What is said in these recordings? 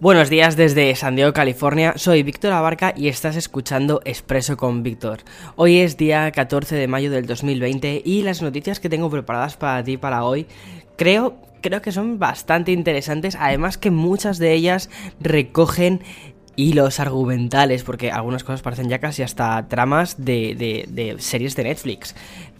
Buenos días desde San Diego, California. Soy Víctor Abarca y estás escuchando Expreso con Víctor. Hoy es día 14 de mayo del 2020 y las noticias que tengo preparadas para ti para hoy creo creo que son bastante interesantes, además que muchas de ellas recogen hilos argumentales, porque algunas cosas parecen ya casi hasta tramas de, de, de, series de Netflix,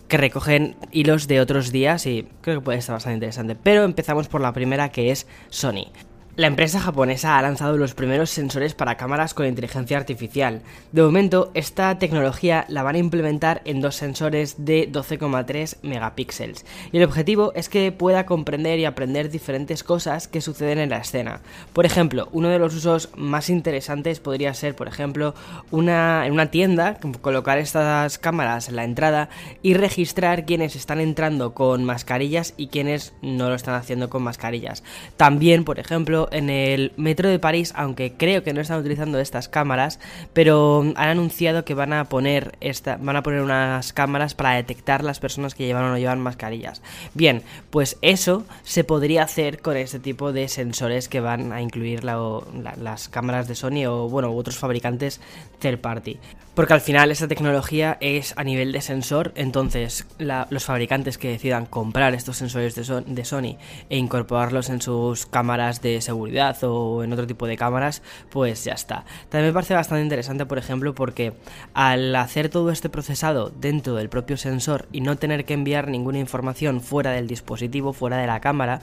que recogen hilos de otros días y creo que puede estar bastante interesante. Pero empezamos por la primera que es Sony. La empresa japonesa ha lanzado los primeros sensores para cámaras con inteligencia artificial. De momento, esta tecnología la van a implementar en dos sensores de 12,3 megapíxeles. Y el objetivo es que pueda comprender y aprender diferentes cosas que suceden en la escena. Por ejemplo, uno de los usos más interesantes podría ser, por ejemplo, en una tienda, colocar estas cámaras en la entrada y registrar quienes están entrando con mascarillas y quienes no lo están haciendo con mascarillas. También, por ejemplo, en el metro de París, aunque creo que no están utilizando estas cámaras, pero han anunciado que van a poner esta, van a poner unas cámaras para detectar las personas que llevan o no llevan mascarillas. Bien, pues eso se podría hacer con este tipo de sensores que van a incluir las cámaras de Sony o bueno, otros fabricantes third party. Porque al final esta tecnología es a nivel de sensor, entonces los fabricantes que decidan comprar estos sensores de, de, Sony e incorporarlos en sus cámaras de seguridad o en otro tipo de cámaras, pues ya está. También me parece bastante interesante, por ejemplo, porque al hacer todo este procesado dentro del propio sensor y no tener que enviar ninguna información fuera del dispositivo, fuera de la cámara,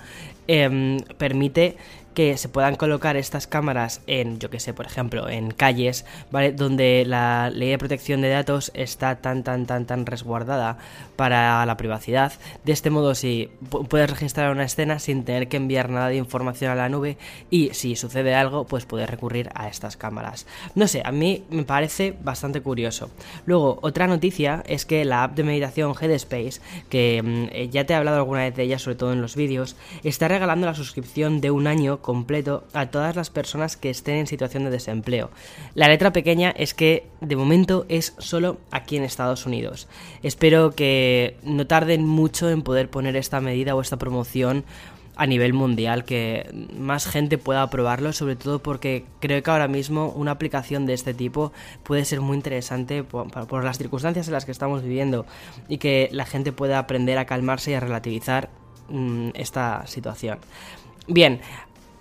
eh, permite que se puedan colocar estas cámaras en, yo que sé, por ejemplo, en calles, ¿vale? Donde la ley de protección de datos está tan, tan, tan, tan resguardada para la privacidad. De este modo, si puedes registrar una escena sin tener que enviar nada de información a la nube y si sucede algo, pues puedes recurrir a estas cámaras. No sé, a mí me parece bastante curioso. Luego, otra noticia es que la app de meditación Headspace, que mm, ya te he hablado alguna vez de ella, sobre todo en los vídeos, está regalando la suscripción de un año completo a todas las personas que estén en situación de desempleo. La letra pequeña es que de momento es solo aquí en Estados Unidos. Espero que no tarden mucho en poder poner esta medida o esta promoción a nivel mundial, que más gente pueda probarlo, sobre todo porque creo que ahora mismo una aplicación de este tipo puede ser muy interesante por, las circunstancias en las que estamos viviendo y que la gente pueda aprender a calmarse y a relativizar mmm, esta situación. Bien,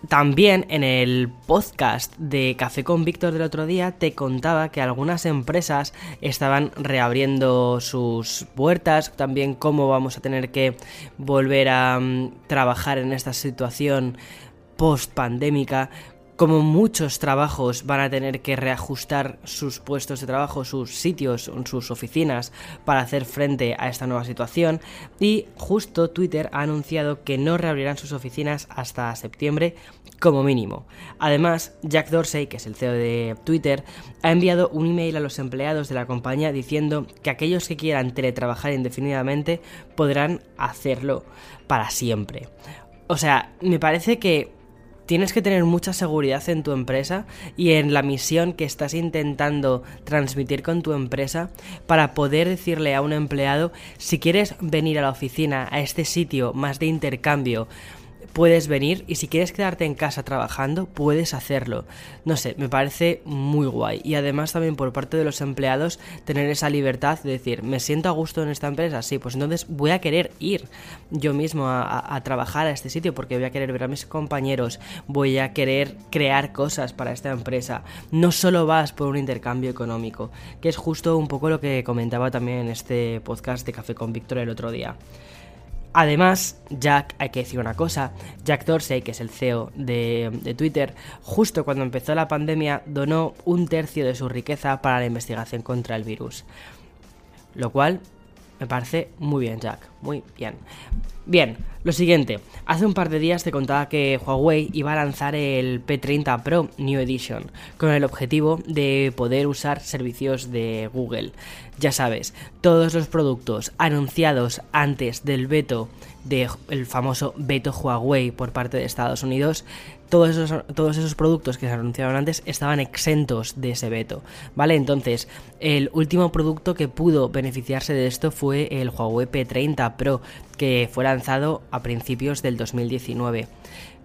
también en el podcast de Café con Víctor del otro día te contaba que algunas empresas estaban reabriendo sus puertas, también cómo vamos a tener que volver a um, trabajar en esta situación post pandémica, como muchos trabajos van a tener que reajustar sus puestos de trabajo, sus sitios, sus oficinas para hacer frente a esta nueva situación y justo Twitter ha anunciado que no reabrirán sus oficinas hasta septiembre como mínimo. Además, Jack Dorsey, que es el CEO de Twitter, ha enviado un email a los empleados de la compañía diciendo que aquellos que quieran teletrabajar indefinidamente podrán hacerlo para siempre. O sea, me parece que tienes que tener mucha seguridad en tu empresa y en la misión que estás intentando transmitir con tu empresa para poder decirle a un empleado si quieres venir a la oficina, a este sitio más de intercambio, puedes venir y si quieres quedarte en casa trabajando, puedes hacerlo. No sé, me parece muy guay. Y además también por parte de los empleados tener esa libertad de decir, me siento a gusto en esta empresa, sí, pues entonces voy a querer ir yo mismo a, trabajar a este sitio porque voy a querer ver a mis compañeros, voy a querer crear cosas para esta empresa. No solo vas por un intercambio económico, que es justo un poco lo que comentaba también en este podcast de Café con Víctor el otro día. Además, Jack, hay que decir una cosa, Jack Dorsey, que es el CEO de, Twitter, justo cuando empezó la pandemia donó un tercio de su riqueza para la investigación contra el virus. Lo cual me parece muy bien, Jack. Muy bien. Bien, lo siguiente. Hace un par de días te contaba que Huawei iba a lanzar el P30 Pro New Edition con el objetivo de poder usar servicios de Google. Ya sabes, todos los productos anunciados antes del veto del famoso veto Huawei por parte de Estados Unidos todos esos, todos esos productos que se anunciaron antes estaban exentos de ese veto, ¿vale? Entonces, el último producto que pudo beneficiarse de esto fue el Huawei P30 Pro, que fue lanzado a principios del 2019.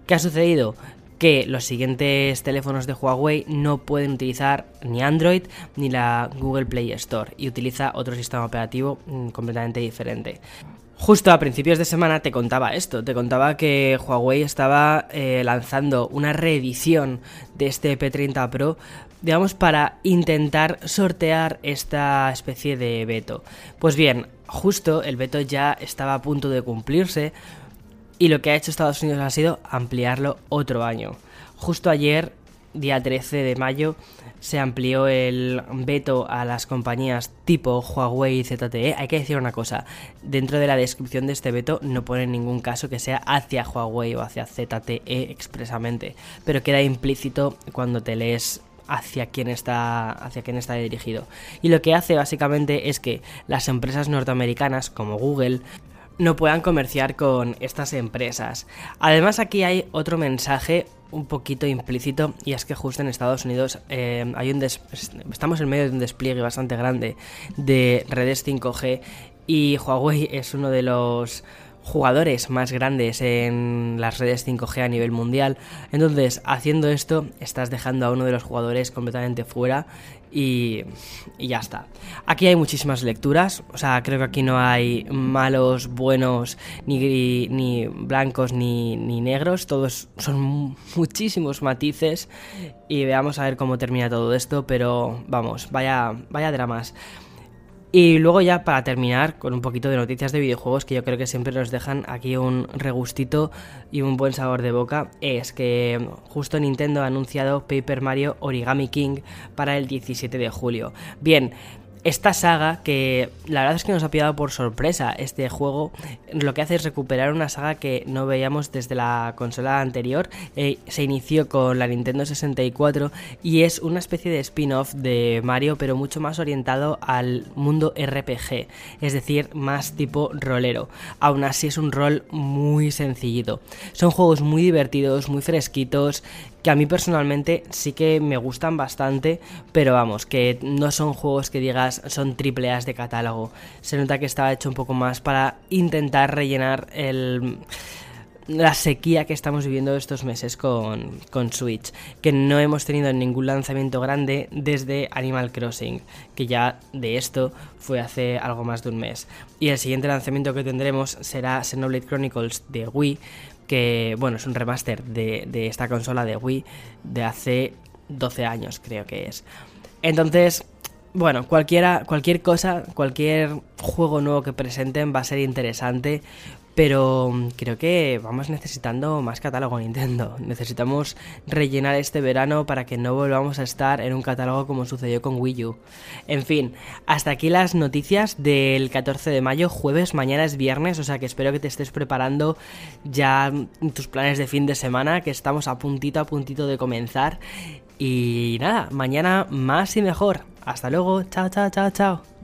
¿Qué ha sucedido? que los siguientes teléfonos de Huawei no pueden utilizar ni Android ni la Google Play Store y utiliza otro sistema operativo mm, completamente diferente. Justo a principios de semana te contaba esto, te contaba que Huawei estaba eh, lanzando una reedición de este P30 Pro, digamos, para intentar sortear esta especie de veto. Pues bien, justo el veto ya estaba a punto de cumplirse y lo que ha hecho Estados Unidos ha sido ampliarlo otro año. Justo ayer día 13 de mayo, se amplió el veto a las compañías tipo Huawei y ZTE. Hay que decir una cosa, dentro de la descripción de este veto no pone en ningún caso que sea hacia Huawei o hacia ZTE expresamente, pero queda implícito cuando te lees hacia quién está hacia quién está dirigido. Y lo que hace básicamente es que las empresas norteamericanas como Google no puedan comerciar con estas empresas. Además aquí hay otro mensaje un poquito implícito y es que justo en Estados Unidos eh, hay un estamos en medio de un despliegue bastante grande de redes 5G y Huawei es uno de los jugadores más grandes en las redes 5G a nivel mundial. Entonces, haciendo esto, estás dejando a uno de los jugadores completamente fuera y, ya está. Aquí hay muchísimas lecturas, o sea, creo que aquí no hay malos, buenos, ni, ni blancos, ni, ni negros, todos son muchísimos matices y veamos a ver cómo termina todo esto, pero vamos, vaya, vaya dramas. Y luego ya para terminar con un poquito de noticias de videojuegos que yo creo que siempre nos dejan aquí un regustito y un buen sabor de boca, es que justo Nintendo ha anunciado Paper Mario Origami King para el 17 de julio. Bien, esta saga, que la verdad es que nos ha pillado por sorpresa este juego, lo que hace es recuperar una saga que no veíamos desde la consola anterior. Eh, se inició con la Nintendo 64 y es una especie de spin-off de Mario, pero mucho más orientado al mundo RPG, es decir, más tipo rolero. Aún así es un rol muy sencillito. Son juegos muy divertidos, muy fresquitos que a mí personalmente sí que me gustan bastante, pero vamos, que no son juegos que digas son triple A de catálogo. Se nota que estaba hecho un poco más para intentar rellenar el la sequía que estamos viviendo estos meses con, con, Switch, que no hemos tenido ningún lanzamiento grande desde Animal Crossing, que ya de esto fue hace algo más de un mes. Y el siguiente lanzamiento que tendremos será Xenoblade Chronicles de Wii, que bueno, es un remaster de, esta consola de Wii de hace 12 años, creo que es. Entonces, bueno, cualquiera, cualquier cosa, cualquier juego nuevo que presenten va a ser interesante pero mm, creo que vamos necesitando más catálogo Nintendo. Necesitamos rellenar este verano para que no volvamos a estar en un catálogo como sucedió con Wii U. En fin, hasta aquí las noticias del 14 de mayo, jueves, mañana es viernes, o sea que espero que te estés preparando ya tus planes de fin de semana, que estamos a puntito a puntito de comenzar. Y nada, mañana más y mejor. Hasta luego, chao, chao, chao, chao.